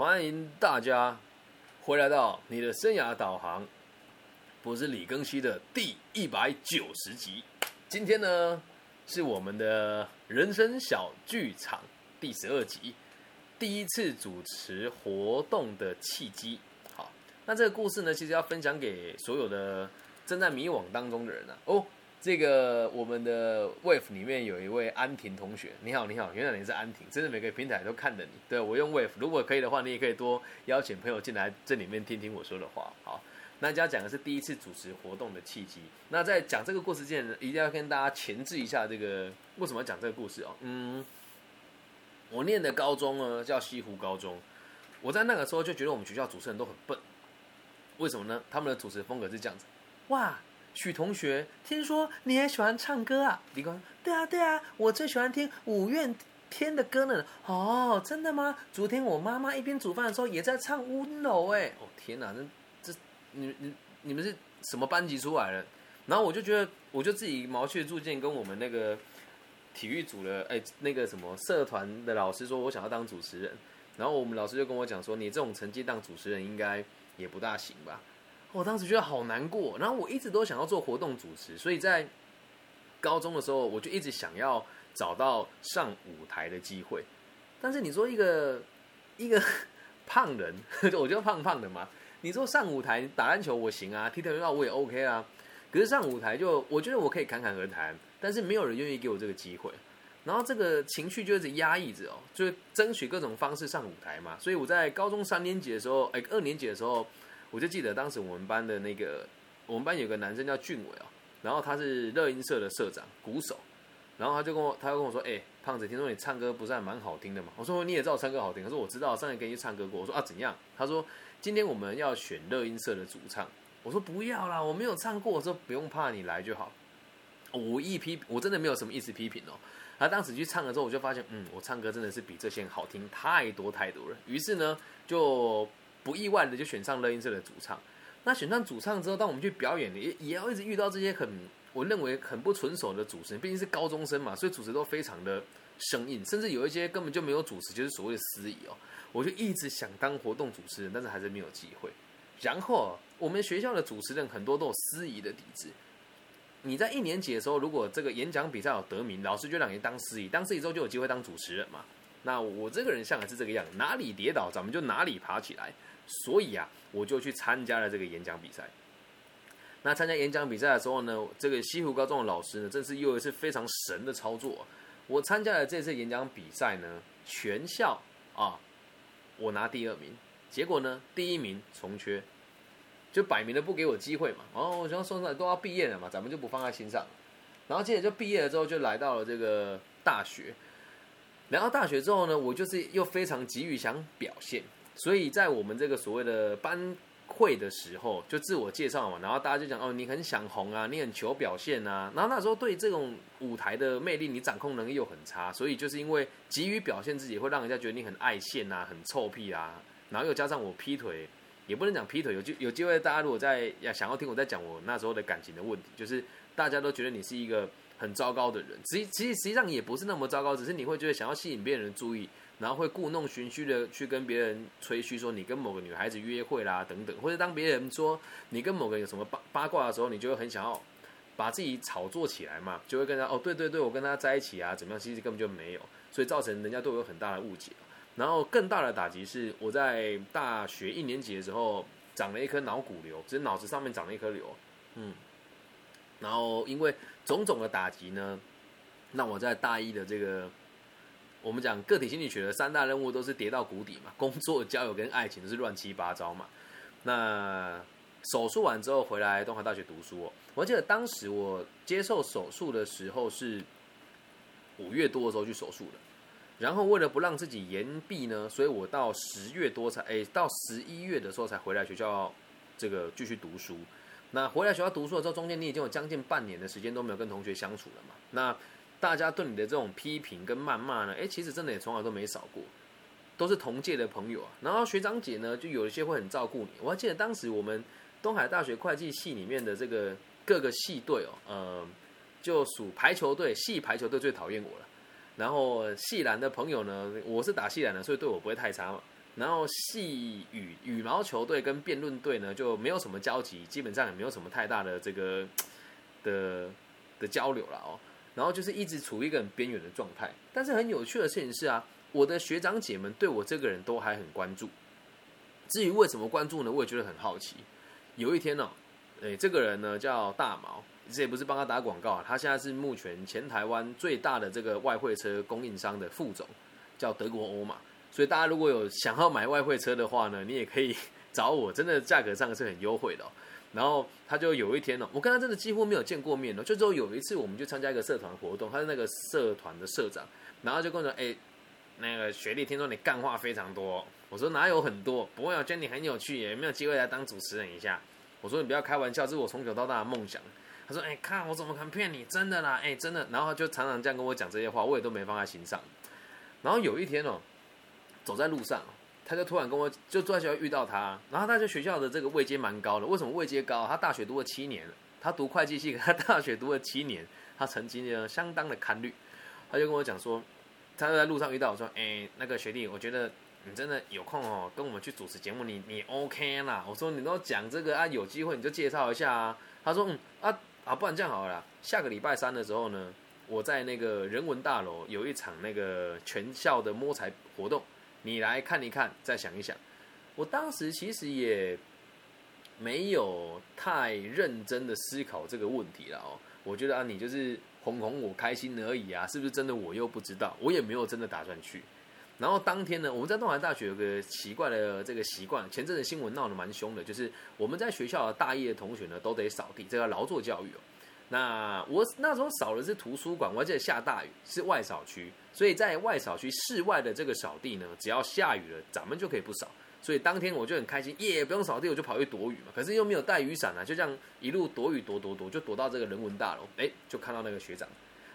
欢迎大家回来到你的生涯导航，我是李庚希的第一百九十集。今天呢，是我们的人生小剧场第十二集，第一次主持活动的契机。好，那这个故事呢，其实要分享给所有的正在迷惘当中的人啊。哦。这个我们的 Wave 里面有一位安婷同学，你好，你好，原来你是安婷，真的每个平台都看着你。对我用 Wave，如果可以的话，你也可以多邀请朋友进来这里面听听我说的话。好，那家讲的是第一次主持活动的契机。那在讲这个故事之前，一定要跟大家前置一下这个为什么要讲这个故事哦。嗯，我念的高中呢叫西湖高中，我在那个时候就觉得我们学校主持人都很笨，为什么呢？他们的主持风格是这样子，哇。许同学，听说你也喜欢唱歌啊？李光，对啊对啊，我最喜欢听五月天的歌呢。哦，真的吗？昨天我妈妈一边煮饭的时候也在唱温柔哎。哦天哪，这这你你你们是什么班级出来的？然后我就觉得，我就自己毛遂自荐，跟我们那个体育组的哎那个什么社团的老师说，我想要当主持人。然后我们老师就跟我讲说，你这种成绩当主持人应该也不大行吧。我当时觉得好难过，然后我一直都想要做活动主持，所以在高中的时候，我就一直想要找到上舞台的机会。但是你说一个一个 胖人，我就胖胖的嘛，你说上舞台打篮球我行啊，踢跆拳道我也 OK 啊，可是上舞台就我觉得我可以侃侃而谈，但是没有人愿意给我这个机会，然后这个情绪就一直压抑着哦，就争取各种方式上舞台嘛。所以我在高中三年级的时候，哎，二年级的时候。我就记得当时我们班的那个，我们班有个男生叫俊伟哦，然后他是乐音社的社长，鼓手，然后他就跟我，他就跟我说，哎，胖子，听说你唱歌不是还蛮好听的嘛？我说你也知道我唱歌好听，他说我知道，上次跟你唱歌过。我说啊怎样？他说今天我们要选乐音社的主唱。我说不要啦，我没有唱过。我说不用怕，你来就好。我一批，我真的没有什么意思批评哦。他当时去唱了之后，我就发现，嗯，我唱歌真的是比这些好听太多太多了。于是呢，就。不意外的就选上乐音社的主唱。那选上主唱之后，当我们去表演，也也要一直遇到这些很我认为很不纯熟的主持人。毕竟是高中生嘛，所以主持都非常的生硬，甚至有一些根本就没有主持，就是所谓的司仪哦。我就一直想当活动主持人，但是还是没有机会。然后我们学校的主持人很多都有司仪的底子。你在一年级的时候，如果这个演讲比赛有得名，老师就让你当司仪，当司仪之后就有机会当主持人嘛。那我这个人像的是这个样，哪里跌倒咱们就哪里爬起来。所以啊，我就去参加了这个演讲比赛。那参加演讲比赛的时候呢，这个西湖高中的老师呢，真是又一次非常神的操作。我参加了这次演讲比赛呢，全校啊，我拿第二名。结果呢，第一名重缺，就摆明了不给我机会嘛。然哦，我想说，都要毕业了嘛，咱们就不放在心上。然后接着就毕业了之后，就来到了这个大学。来到大学之后呢，我就是又非常急于想表现。所以在我们这个所谓的班会的时候，就自我介绍嘛，然后大家就讲哦，你很想红啊，你很求表现啊，然后那时候对这种舞台的魅力，你掌控能力又很差，所以就是因为急于表现自己，会让人家觉得你很爱现啊，很臭屁啊，然后又加上我劈腿，也不能讲劈腿，有机有机会大家如果在要想要听我在讲我那时候的感情的问题，就是大家都觉得你是一个很糟糕的人，其其实实际上也不是那么糟糕，只是你会觉得想要吸引别人的注意。然后会故弄玄虚的去跟别人吹嘘说你跟某个女孩子约会啦等等，或者当别人说你跟某个有什么八八卦的时候，你就会很想要把自己炒作起来嘛，就会跟他哦对对对，我跟他在一起啊怎么样？其实根本就没有，所以造成人家对我有很大的误解。然后更大的打击是我在大学一年级的时候长了一颗脑骨瘤，只是脑子上面长了一颗瘤，嗯，然后因为种种的打击呢，让我在大一的这个。我们讲个体心理学的三大任务都是跌到谷底嘛，工作、交友跟爱情都是乱七八糟嘛。那手术完之后回来东华大学读书，我记得当时我接受手术的时候是五月多的时候去手术的，然后为了不让自己延毕呢，所以我到十月多才哎到十一月的时候才回来学校这个继续读书。那回来学校读书的时候，中间你已经有将近半年的时间都没有跟同学相处了嘛？那大家对你的这种批评跟谩骂呢，哎，其实真的也从来都没少过，都是同届的朋友啊。然后学长姐呢，就有一些会很照顾你。我还记得当时我们东海大学会计系里面的这个各个系队哦，呃，就属排球队，系排球队最讨厌我了。然后系篮的朋友呢，我是打系篮的，所以对我不会太差嘛。然后系羽羽毛球队跟辩论队呢就没有什么交集，基本上也没有什么太大的这个的的交流了哦。然后就是一直处于一个很边缘的状态。但是很有趣的事情是啊，我的学长姐们对我这个人都还很关注。至于为什么关注呢？我也觉得很好奇。有一天呢，诶，这个人呢叫大毛，这也不是帮他打广告啊，他现在是目前前台湾最大的这个外汇车供应商的副总，叫德国欧马。所以大家如果有想要买外汇车的话呢，你也可以 找我，真的价格上是很优惠的。然后他就有一天呢，我跟他真的几乎没有见过面了，就只有有一次我们就参加一个社团活动，他是那个社团的社长，然后就跟我说：“哎，那个学弟，听说你干话非常多。”我说：“哪有很多？不会，我觉得你很有趣，也没有机会来当主持人一下。”我说：“你不要开玩笑，这是我从小到大的梦想。”他说：“哎，看我怎么可能骗你？真的啦，哎，真的。”然后就常常这样跟我讲这些话，我也都没放在心上。然后有一天哦。走在路上，他就突然跟我就坐在学校遇到他，然后他在学校的这个位阶蛮高的。为什么位阶高？他大学读了七年，他读会计系，他大学读了七年，他成绩呢相当的堪虑。他就跟我讲说，他就在路上遇到我说：“哎，那个学弟，我觉得你真的有空哦，跟我们去主持节目，你你 OK 啦？”我说：“你都讲这个啊，有机会你就介绍一下啊。”他说：“嗯啊啊，不然这样好了，下个礼拜三的时候呢，我在那个人文大楼有一场那个全校的摸彩活动。”你来看一看，再想一想。我当时其实也没有太认真的思考这个问题了哦。我觉得啊，你就是哄哄我开心而已啊，是不是真的？我又不知道，我也没有真的打算去。然后当天呢，我们在东海大学有个奇怪的这个习惯，前阵子新闻闹得蛮凶的，就是我们在学校的大一的同学呢都得扫地，这个劳作教育哦。那我那时候扫的是图书馆，我还记得下大雨是外扫区，所以在外扫区室外的这个扫地呢，只要下雨了，咱们就可以不扫。所以当天我就很开心，耶，不用扫地，我就跑去躲雨嘛。可是又没有带雨伞啊，就这样一路躲雨躲躲躲，就躲到这个人文大楼，哎，就看到那个学长，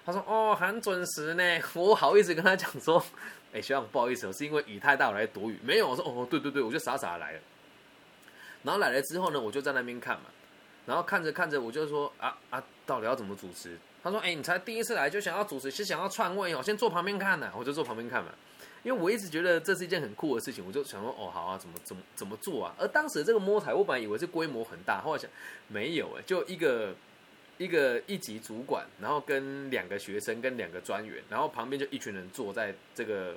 他说哦，很准时呢。我好意思跟他讲说，哎，学长不好意思，我是因为雨太大我来躲雨，没有，我说哦，对对对，我就傻傻的来了。然后来了之后呢，我就在那边看嘛。然后看着看着，我就说啊啊，到底要怎么主持？他说：“哎，你才第一次来就想要主持，是想要篡位哦？先坐旁边看呢。”我就坐旁边看嘛，因为我一直觉得这是一件很酷的事情，我就想说：“哦，好啊，怎么怎么怎么做啊？”而当时这个摸彩，我本来以为是规模很大，后来想没有哎，就一个一个一级主管，然后跟两个学生跟两个专员，然后旁边就一群人坐在这个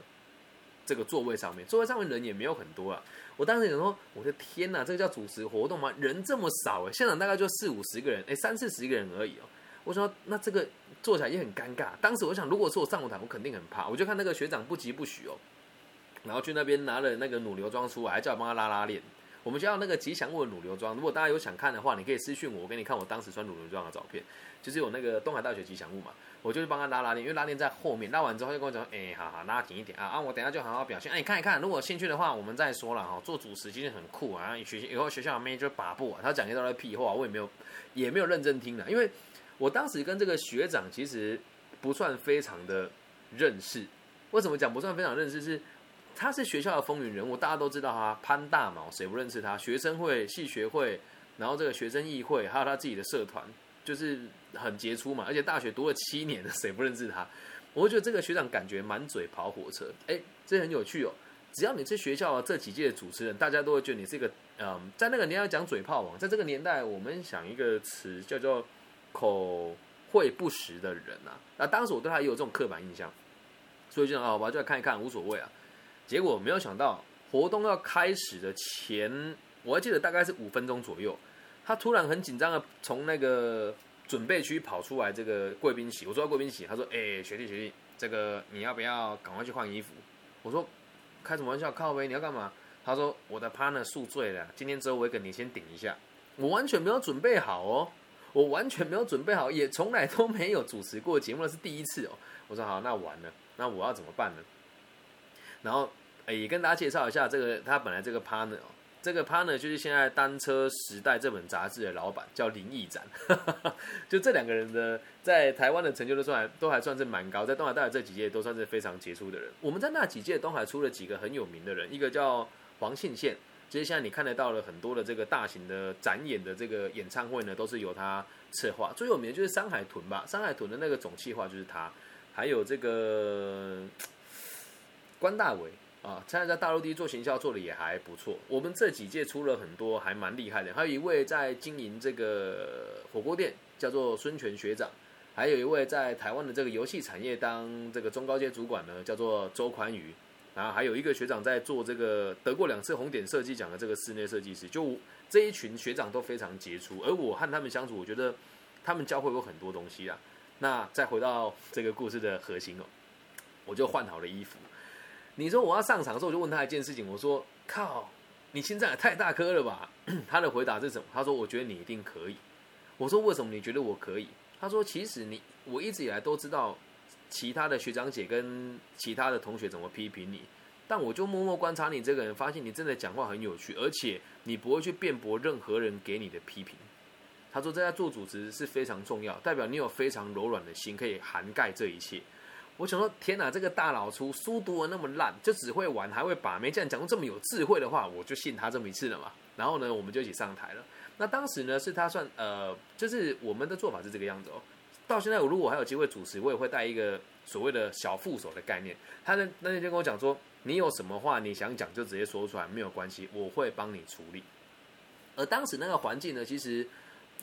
这个座位上面，座位上面人也没有很多啊。我当时想说，我的天哪，这个叫主持活动吗？人这么少哎，现场大概就四五十个人，哎，三四十个人而已哦。我说那这个坐起来也很尴尬。当时我想，如果是我上舞台，我肯定很怕。我就看那个学长不急不徐哦，然后去那边拿了那个乳牛装出来，还叫我帮他拉拉链。我们学校那个吉祥物的乳牛装，如果大家有想看的话，你可以私讯我，我给你看我当时穿乳牛装的照片，就是有那个东海大学吉祥物嘛。我就去帮他拉拉链，因为拉链在后面。拉完之后就跟我讲：“哎，好好拉紧一点啊！啊，我等下就好好表现。哎，看一看，如果兴趣的话，我们再说了哈。做主持其实很酷啊，学以后学校里面就把不啊。他讲一大堆屁话，我也没有也没有认真听的，因为我当时跟这个学长其实不算非常的认识。为什么讲不算非常认识？是他是学校的风云人物，大家都知道他潘大毛，谁不认识他？学生会、系学会，然后这个学生议会，还有他自己的社团。就是很杰出嘛，而且大学读了七年的，谁不认识他？我觉得这个学长感觉满嘴跑火车，哎，这很有趣哦。只要你是学校这几届的主持人，大家都会觉得你是一个，嗯，在那个年代讲嘴炮王，在这个年代，我们想一个词叫做口惠不实的人啊。那当时我对他也有这种刻板印象，所以就想好吧，就来看一看，无所谓啊。结果没有想到，活动要开始的前，我还记得大概是五分钟左右。他突然很紧张的从那个准备区跑出来，这个贵宾席，我坐在贵宾席，他说：“哎，学弟学弟，这个你要不要赶快去换衣服？”我说：“开什么玩笑，靠呗，你要干嘛？”他说：“我的 partner 宿醉了，今天只有我一个，你先顶一下。”我完全没有准备好哦，我完全没有准备好，也从来都没有主持过节目，是第一次哦。我说：“好，那完了，那我要怎么办呢？”然后，哎，也跟大家介绍一下，这个他本来这个 partner。这个 partner 就是现在《单车时代》这本杂志的老板，叫林毅展。就这两个人的在台湾的成就都算都还算是蛮高，在东海大学这几届都算是非常杰出的人。我们在那几届东海出了几个很有名的人，一个叫黄信宪，其实现在你看得到了很多的这个大型的展演的这个演唱会呢，都是由他策划。最有名的就是山海豚吧，山海豚的那个总企划就是他，还有这个 关大伟。啊，现在在大陆地做行销做的也还不错。我们这几届出了很多还蛮厉害的，还有一位在经营这个火锅店，叫做孙权学长。还有一位在台湾的这个游戏产业当这个中高阶主管呢，叫做周宽宇。然后还有一个学长在做这个得过两次红点设计奖的这个室内设计师。就这一群学长都非常杰出，而我和他们相处，我觉得他们教会我很多东西啊。那再回到这个故事的核心哦，我就换好了衣服。你说我要上场的时候，我就问他一件事情，我说：“靠，你心脏也太大颗了吧？” 他的回答是什么？他说：“我觉得你一定可以。”我说：“为什么你觉得我可以？”他说：“其实你，我一直以来都知道其他的学长姐跟其他的同学怎么批评你，但我就默默观察你这个人，发现你真的讲话很有趣，而且你不会去辩驳任何人给你的批评。”他说：“在做主持是非常重要，代表你有非常柔软的心，可以涵盖这一切。”我想说：“天哪，这个大老粗，书读的那么烂，就只会玩，还会把妹，这样讲这么有智慧的话，我就信他这么一次了嘛。”然后呢，我们就一起上台了。那当时呢，是他算呃，就是我们的做法是这个样子哦。到现在，我如果还有机会主持，我也会带一个所谓的小副手的概念。他那那天就跟我讲说，你有什么话你想讲就直接说出来，没有关系，我会帮你处理。而当时那个环境呢，其实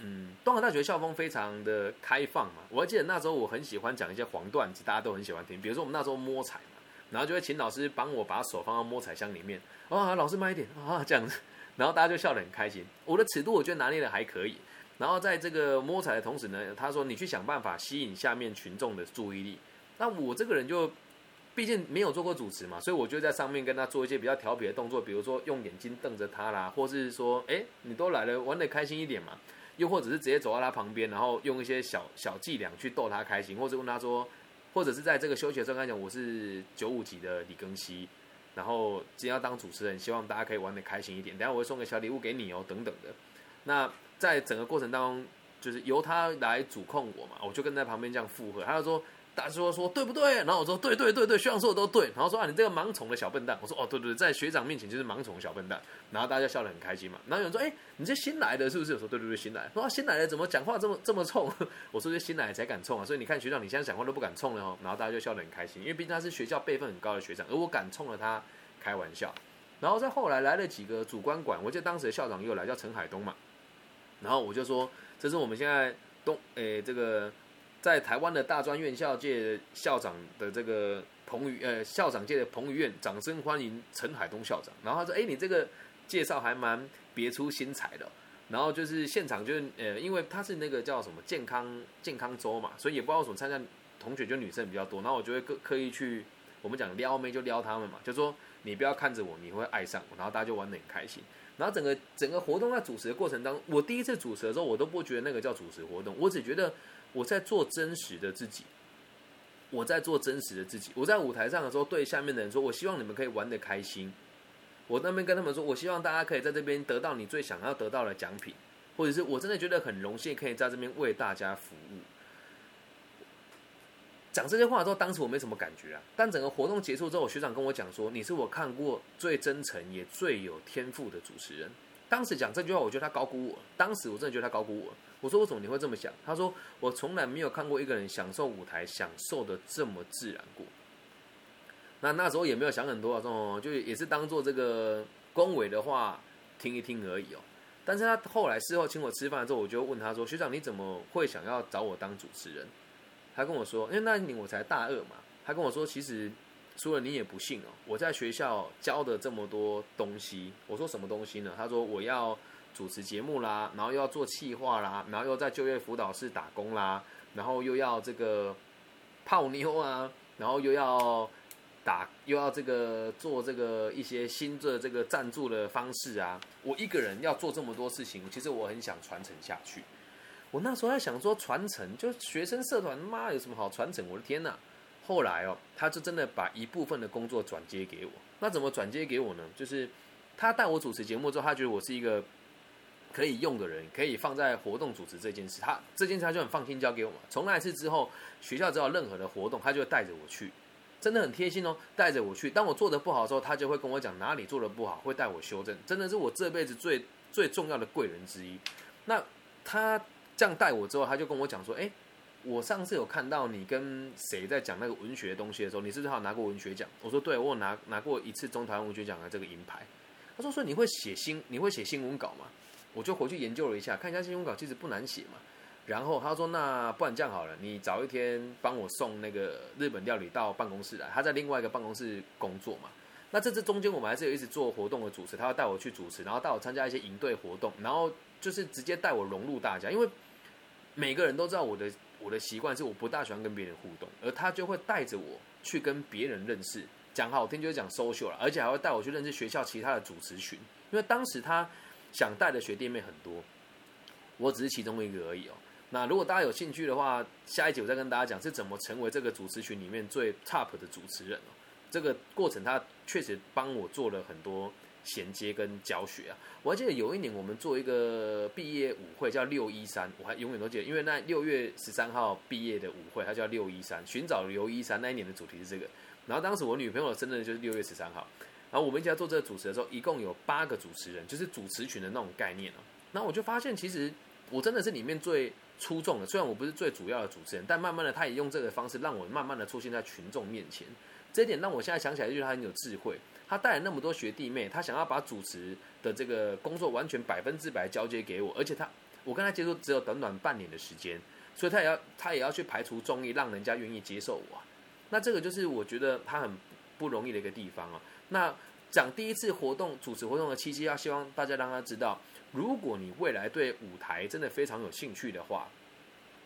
嗯，东海大学校风非常的开放嘛。我还记得那时候我很喜欢讲一些黄段子，大家都很喜欢听。比如说我们那时候摸彩嘛，然后就会请老师帮我把手放到摸彩箱里面，啊，老师慢一点啊，这样子。然后大家就笑得很开心，我的尺度我觉得拿捏的还可以。然后在这个摸彩的同时呢，他说你去想办法吸引下面群众的注意力。那我这个人就毕竟没有做过主持嘛，所以我就在上面跟他做一些比较调皮的动作，比如说用眼睛瞪着他啦，或是说，哎，你都来了，玩得开心一点嘛。又或者是直接走到他旁边，然后用一些小小伎俩去逗他开心，或者问他说，或者是在这个休息的时候跟他讲，我是九五级的李庚希。然后今天要当主持人，希望大家可以玩的开心一点。等下我会送个小礼物给你哦，等等的。那在整个过程当中，就是由他来主控我嘛，我就跟在旁边这样附和。他就说。大师说说对不对？然后我说对对对对，学长说的都对。然后说啊，你这个盲从的小笨蛋。我说哦，对对，在学长面前就是盲从小笨蛋。然后大家笑得很开心嘛。然后有人说，哎，你这新来的是不是？我说对对对，新来。说新来的怎么讲话这么这么冲？我说这新来的才敢冲啊。所以你看学长，你现在讲话都不敢冲了哦。然后大家就笑得很开心，因为毕竟他是学校辈分很高的学长，而我敢冲了他开玩笑。然后在后来来了几个主观管，我记得当时的校长又来叫陈海东嘛。然后我就说，这是我们现在东诶这个。在台湾的大专院校界校长的这个彭于呃校长界的彭于晏，掌声欢迎陈海东校长。然后他说：“哎，你这个介绍还蛮别出心裁的。”然后就是现场就是呃，因为他是那个叫什么健康健康周嘛，所以也不知道什么参加同学就女生比较多。然后我就会刻刻意去我们讲撩妹就撩他们嘛，就说你不要看着我，你会爱上我。然后大家就玩得很开心。然后整个整个活动在主持的过程当中，我第一次主持的时候，我都不觉得那个叫主持活动，我只觉得。我在做真实的自己，我在做真实的自己。我在舞台上的时候，对下面的人说：“我希望你们可以玩的开心。”我那边跟他们说：“我希望大家可以在这边得到你最想要得到的奖品，或者是我真的觉得很荣幸可以在这边为大家服务。”讲这些话的时候，当时我没什么感觉啊。但整个活动结束之后，学长跟我讲说：“你是我看过最真诚也最有天赋的主持人。”当时讲这句话，我觉得他高估我。当时我真的觉得他高估我。我说为什么你会这么想？他说我从来没有看过一个人享受舞台享受的这么自然过。那那时候也没有想很多啊，说就也是当做这个恭维的话听一听而已哦。但是他后来事后请我吃饭之后，我就问他说：“学长你怎么会想要找我当主持人？”他跟我说：“因为那年我才大二嘛。”他跟我说：“其实除了你也不信哦，我在学校教的这么多东西。”我说：“什么东西呢？”他说：“我要。”主持节目啦，然后又要做企划啦，然后又在就业辅导室打工啦，然后又要这个泡妞啊，然后又要打，又要这个做这个一些新的这个赞助的方式啊。我一个人要做这么多事情，其实我很想传承下去。我那时候在想说，传承就学生社团，妈有什么好传承？我的天呐！后来哦，他就真的把一部分的工作转接给我。那怎么转接给我呢？就是他带我主持节目之后，他觉得我是一个。可以用的人可以放在活动主持这件事，他这件事他就很放心交给我。从那次之后，学校只要任何的活动，他就会带着我去，真的很贴心哦，带着我去。当我做的不好的时候，他就会跟我讲哪里做的不好，会带我修正。真的是我这辈子最最重要的贵人之一。那他这样带我之后，他就跟我讲说：“哎，我上次有看到你跟谁在讲那个文学东西的时候，你是不是还有拿过文学奖？我说对，我有拿拿过一次中台湾文学奖的这个银牌。他说说你会写新你会写新闻稿吗？我就回去研究了一下，看一下新闻稿其实不难写嘛。然后他说那不然这样好了，你早一天帮我送那个日本料理到办公室来，他在另外一个办公室工作嘛。那这次中间我们还是有一直做活动的主持，他要带我去主持，然后带我参加一些营队活动，然后就是直接带我融入大家，因为每个人都知道我的。我的习惯是我不大喜欢跟别人互动，而他就会带着我去跟别人认识，讲好听就是讲 social 了，而且还会带我去认识学校其他的主持群，因为当时他想带的学弟妹很多，我只是其中一个而已哦。那如果大家有兴趣的话，下一集我再跟大家讲是怎么成为这个主持群里面最 top 的主持人哦。这个过程他确实帮我做了很多。衔接跟教学啊，我还记得有一年我们做一个毕业舞会，叫六一三，我还永远都记得，因为那六月十三号毕业的舞会，它叫六一三，寻找刘一三。那一年的主题是这个，然后当时我女朋友生日就是六月十三号，然后我们一起来做这个主持的时候，一共有八个主持人，就是主持群的那种概念哦。然后我就发现，其实我真的是里面最出众的，虽然我不是最主要的主持人，但慢慢的他也用这个方式让我慢慢的出现在群众面前。这一点让我现在想起来，就是他很有智慧。他带了那么多学弟妹，他想要把主持的这个工作完全百分之百交接给我，而且他我跟他接触只有短短半年的时间，所以他也要他也要去排除众议，让人家愿意接受我。那这个就是我觉得他很不容易的一个地方啊。那讲第一次活动主持活动的契机，要希望大家让他知道，如果你未来对舞台真的非常有兴趣的话，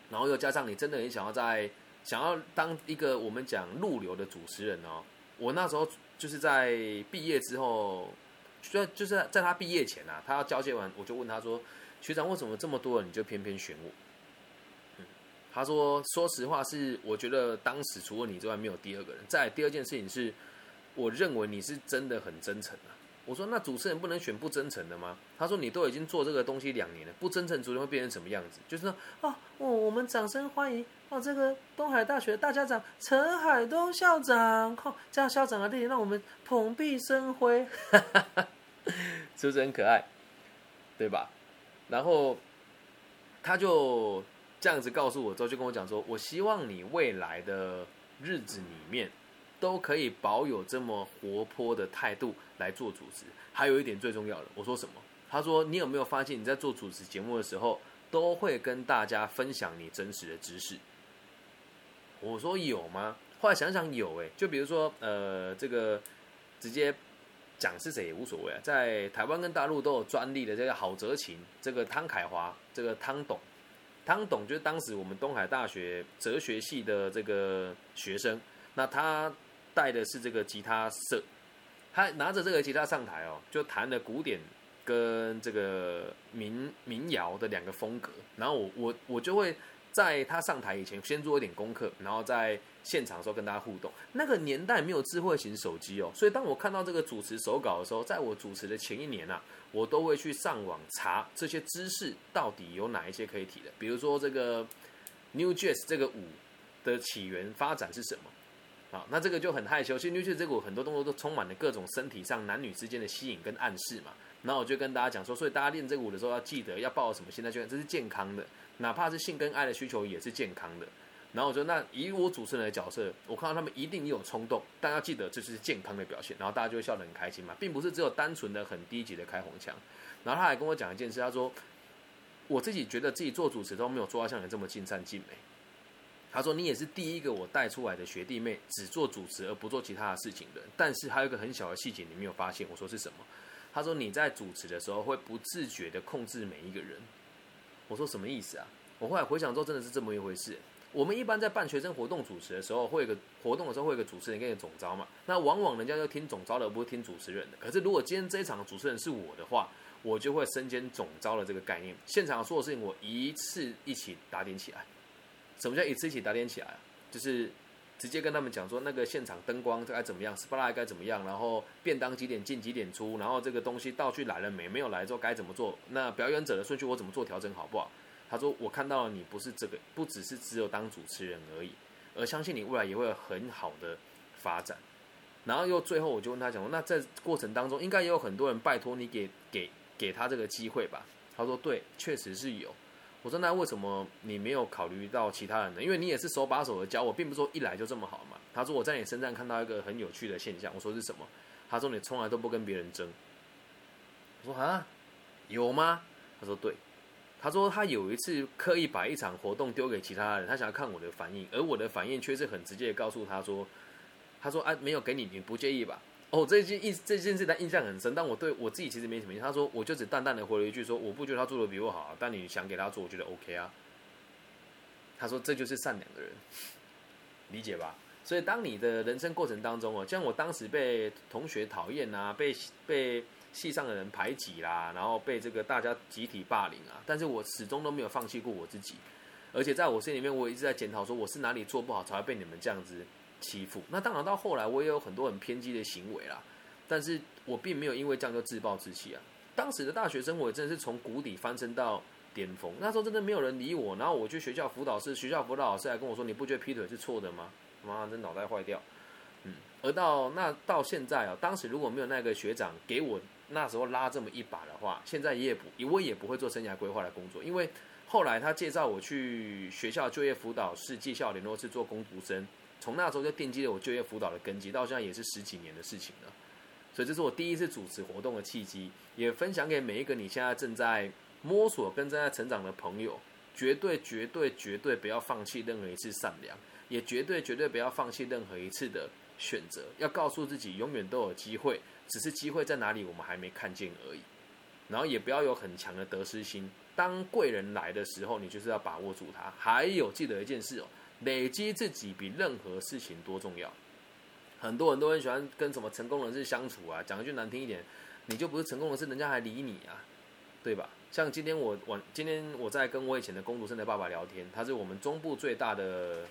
然后又加上你真的很想要在想要当一个我们讲入流的主持人哦，我那时候。就是在毕业之后，就就是在他毕业前啊，他要交接完，我就问他说：“学长，为什么这么多人你就偏偏选我？”嗯，他说：“说实话，是我觉得当时除了你之外没有第二个人。再第二件事情是，我认为你是真的很真诚啊。”我说：“那主持人不能选不真诚的吗？”他说：“你都已经做这个东西两年了，不真诚主持人会变成什么样子？就是说，哦，我我们掌声欢迎哦，这个东海大学大家长陈海东校长，靠，这样校长的弟弟让我们蓬荜生辉，是不是很可爱？对吧？然后他就这样子告诉我之后，就跟我讲说，我希望你未来的日子里面。”都可以保有这么活泼的态度来做主持。还有一点最重要的，我说什么？他说：“你有没有发现你在做主持节目的时候，都会跟大家分享你真实的知识？”我说：“有吗？”后来想想有，哎，就比如说，呃，这个直接讲是谁也无所谓啊。在台湾跟大陆都有专利的这个郝泽琴，这个汤凯华，这个汤董，汤董就是当时我们东海大学哲学系的这个学生，那他。带的是这个吉他社，他拿着这个吉他上台哦，就弹了古典跟这个民民谣的两个风格。然后我我我就会在他上台以前先做一点功课，然后在现场的时候跟大家互动。那个年代没有智慧型手机哦，所以当我看到这个主持手稿的时候，在我主持的前一年啊，我都会去上网查这些知识到底有哪一些可以提的。比如说这个 New Jazz 这个舞的起源发展是什么？好，那这个就很害羞。其实 New 这股很多动作都充满了各种身体上男女之间的吸引跟暗示嘛。然后我就跟大家讲说，所以大家练这个舞的时候要记得要抱什么心态去练，这是健康的，哪怕是性跟爱的需求也是健康的。然后我说，那以我主持人的角色，我看到他们一定有冲动，但要记得这是健康的表现。然后大家就会笑得很开心嘛，并不是只有单纯的很低级的开红腔。然后他还跟我讲一件事，他说我自己觉得自己做主持都没有做到像你这么尽善尽美。他说：“你也是第一个我带出来的学弟妹，只做主持而不做其他的事情的。但是还有一个很小的细节，你没有发现。我说是什么？他说你在主持的时候会不自觉的控制每一个人。我说什么意思啊？我后来回想之后，真的是这么一回事。我们一般在办学生活动主持的时候，会有个活动的时候会有个主持人跟一个总招嘛。那往往人家就听总招的，而不是听主持人的。可是如果今天这一场主持人是我的话，我就会身兼总招的这个概念。现场所有事情我一次一起打点起来。”什么叫一次一起打点起来？就是直接跟他们讲说，那个现场灯光该怎么样，SPA 该怎么样，然后便当几点进几点出，然后这个东西道具来了没？没有来之后该怎么做？那表演者的顺序我怎么做调整好不好？他说我看到了你不是这个，不只是只有当主持人而已，而相信你未来也会很好的发展。然后又最后我就问他讲说，那在过程当中应该也有很多人拜托你给给给他这个机会吧？他说对，确实是有。我说那为什么你没有考虑到其他人呢？因为你也是手把手的教我，并不是说一来就这么好嘛。他说我在你身上看到一个很有趣的现象。我说是什么？他说你从来都不跟别人争。我说啊，有吗？他说对。他说他有一次刻意把一场活动丢给其他人，他想要看我的反应，而我的反应却是很直接的告诉他说，他说啊没有给你，你不介意吧？哦，这件印这件事他印象很深，但我对我自己其实没什么印象。他说，我就只淡淡的回了一句说，我不觉得他做的比我好，但你想给他做，我觉得 OK 啊。他说这就是善良的人，理解吧？所以当你的人生过程当中哦，像我当时被同学讨厌啊，被被系上的人排挤啦，然后被这个大家集体霸凌啊，但是我始终都没有放弃过我自己，而且在我心里面，我一直在检讨说我是哪里做不好，才会被你们这样子。欺负那当然到后来我也有很多很偏激的行为啦，但是我并没有因为这样就自暴自弃啊。当时的大学生活真的是从谷底翻身到巅峰，那时候真的没有人理我，然后我去学校辅导室，学校辅导老师还跟我说：“你不觉得劈腿是错的吗？”妈，这脑袋坏掉。嗯，而到那到现在啊，当时如果没有那个学长给我那时候拉这么一把的话，现在也不我也不会做生涯规划的工作，因为后来他介绍我去学校就业辅导室、技校联络室做工读生。从那时候就奠基了我就业辅导的根基，到现在也是十几年的事情了。所以这是我第一次主持活动的契机，也分享给每一个你现在正在摸索跟正在成长的朋友，绝对绝对绝对不要放弃任何一次善良，也绝对绝对不要放弃任何一次的选择。要告诉自己，永远都有机会，只是机会在哪里我们还没看见而已。然后也不要有很强的得失心，当贵人来的时候，你就是要把握住它。还有记得一件事哦。累积自己比任何事情多重要。很多人都很喜欢跟什么成功人士相处啊，讲一句难听一点，你就不是成功人士，人家还理你啊，对吧？像今天我我今天我在跟我以前的工读生的爸爸聊天，他是我们中部最大的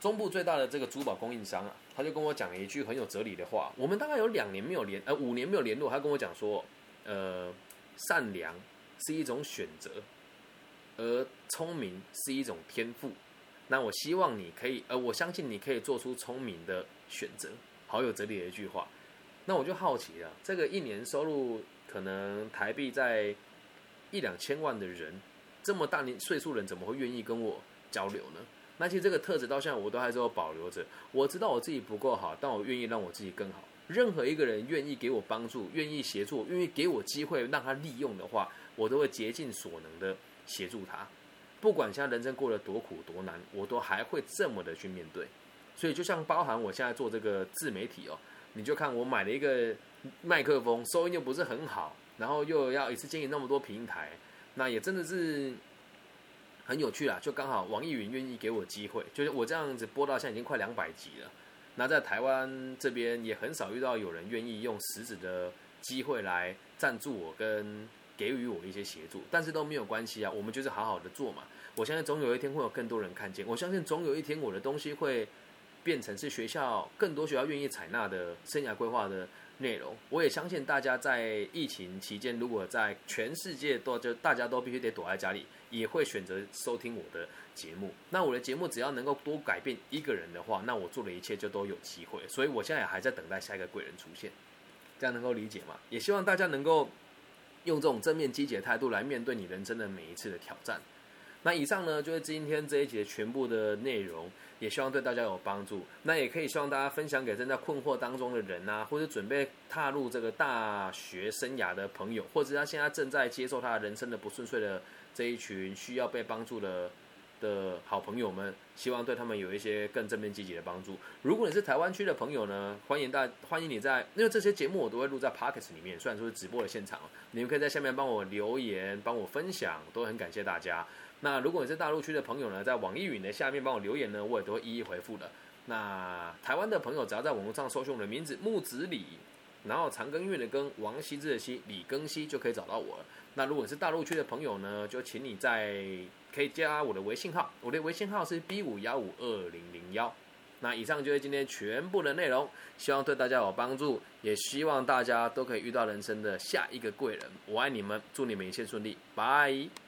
中部最大的这个珠宝供应商啊，他就跟我讲了一句很有哲理的话。我们大概有两年没有联呃五年没有联络，他跟我讲说，呃，善良是一种选择，而聪明是一种天赋。那我希望你可以，呃，我相信你可以做出聪明的选择，好有哲理的一句话。那我就好奇了，这个一年收入可能台币在一两千万的人，这么大年岁数人，怎么会愿意跟我交流呢？那其实这个特质到现在我都还是有保留着。我知道我自己不够好，但我愿意让我自己更好。任何一个人愿意给我帮助，愿意协助，愿意给我机会让他利用的话，我都会竭尽所能的协助他。不管现在人生过得多苦多难，我都还会这么的去面对。所以就像包含我现在做这个自媒体哦，你就看我买了一个麦克风，收音又不是很好，然后又要一次经营那么多平台，那也真的是很有趣啊。就刚好网易云愿意给我机会，就是我这样子播到现在已经快两百集了。那在台湾这边也很少遇到有人愿意用实质的机会来赞助我跟。给予我一些协助，但是都没有关系啊，我们就是好好的做嘛。我相信总有一天会有更多人看见，我相信总有一天我的东西会变成是学校更多学校愿意采纳的生涯规划的内容。我也相信大家在疫情期间，如果在全世界都就大家都必须得躲在家里，也会选择收听我的节目。那我的节目只要能够多改变一个人的话，那我做的一切就都有机会。所以我现在还在等待下一个贵人出现，这样能够理解吗？也希望大家能够。用这种正面积极的态度来面对你人生的每一次的挑战。那以上呢，就是今天这一节全部的内容，也希望对大家有帮助。那也可以希望大家分享给正在困惑当中的人啊，或者准备踏入这个大学生涯的朋友，或者他现在正在接受他人生的不顺遂的这一群需要被帮助的。的好朋友们，希望对他们有一些更正面积极的帮助。如果你是台湾区的朋友呢，欢迎大欢迎你在，因为这些节目我都会录在 Pockets 里面，虽然说是直播的现场，你们可以在下面帮我留言，帮我分享，都很感谢大家。那如果你是大陆区的朋友呢，在网易云的下面帮我留言呢，我也都会一一回复的。那台湾的朋友只要在网络上搜寻我的名字木子李，然后长庚月的庚，王羲之的羲，李庚希就可以找到我了。那如果是大陆区的朋友呢，就请你在。可以加我的微信号，我的微信号是 B 五幺五二零零幺。那以上就是今天全部的内容，希望对大家有帮助，也希望大家都可以遇到人生的下一个贵人。我爱你们，祝你们一切顺利，拜。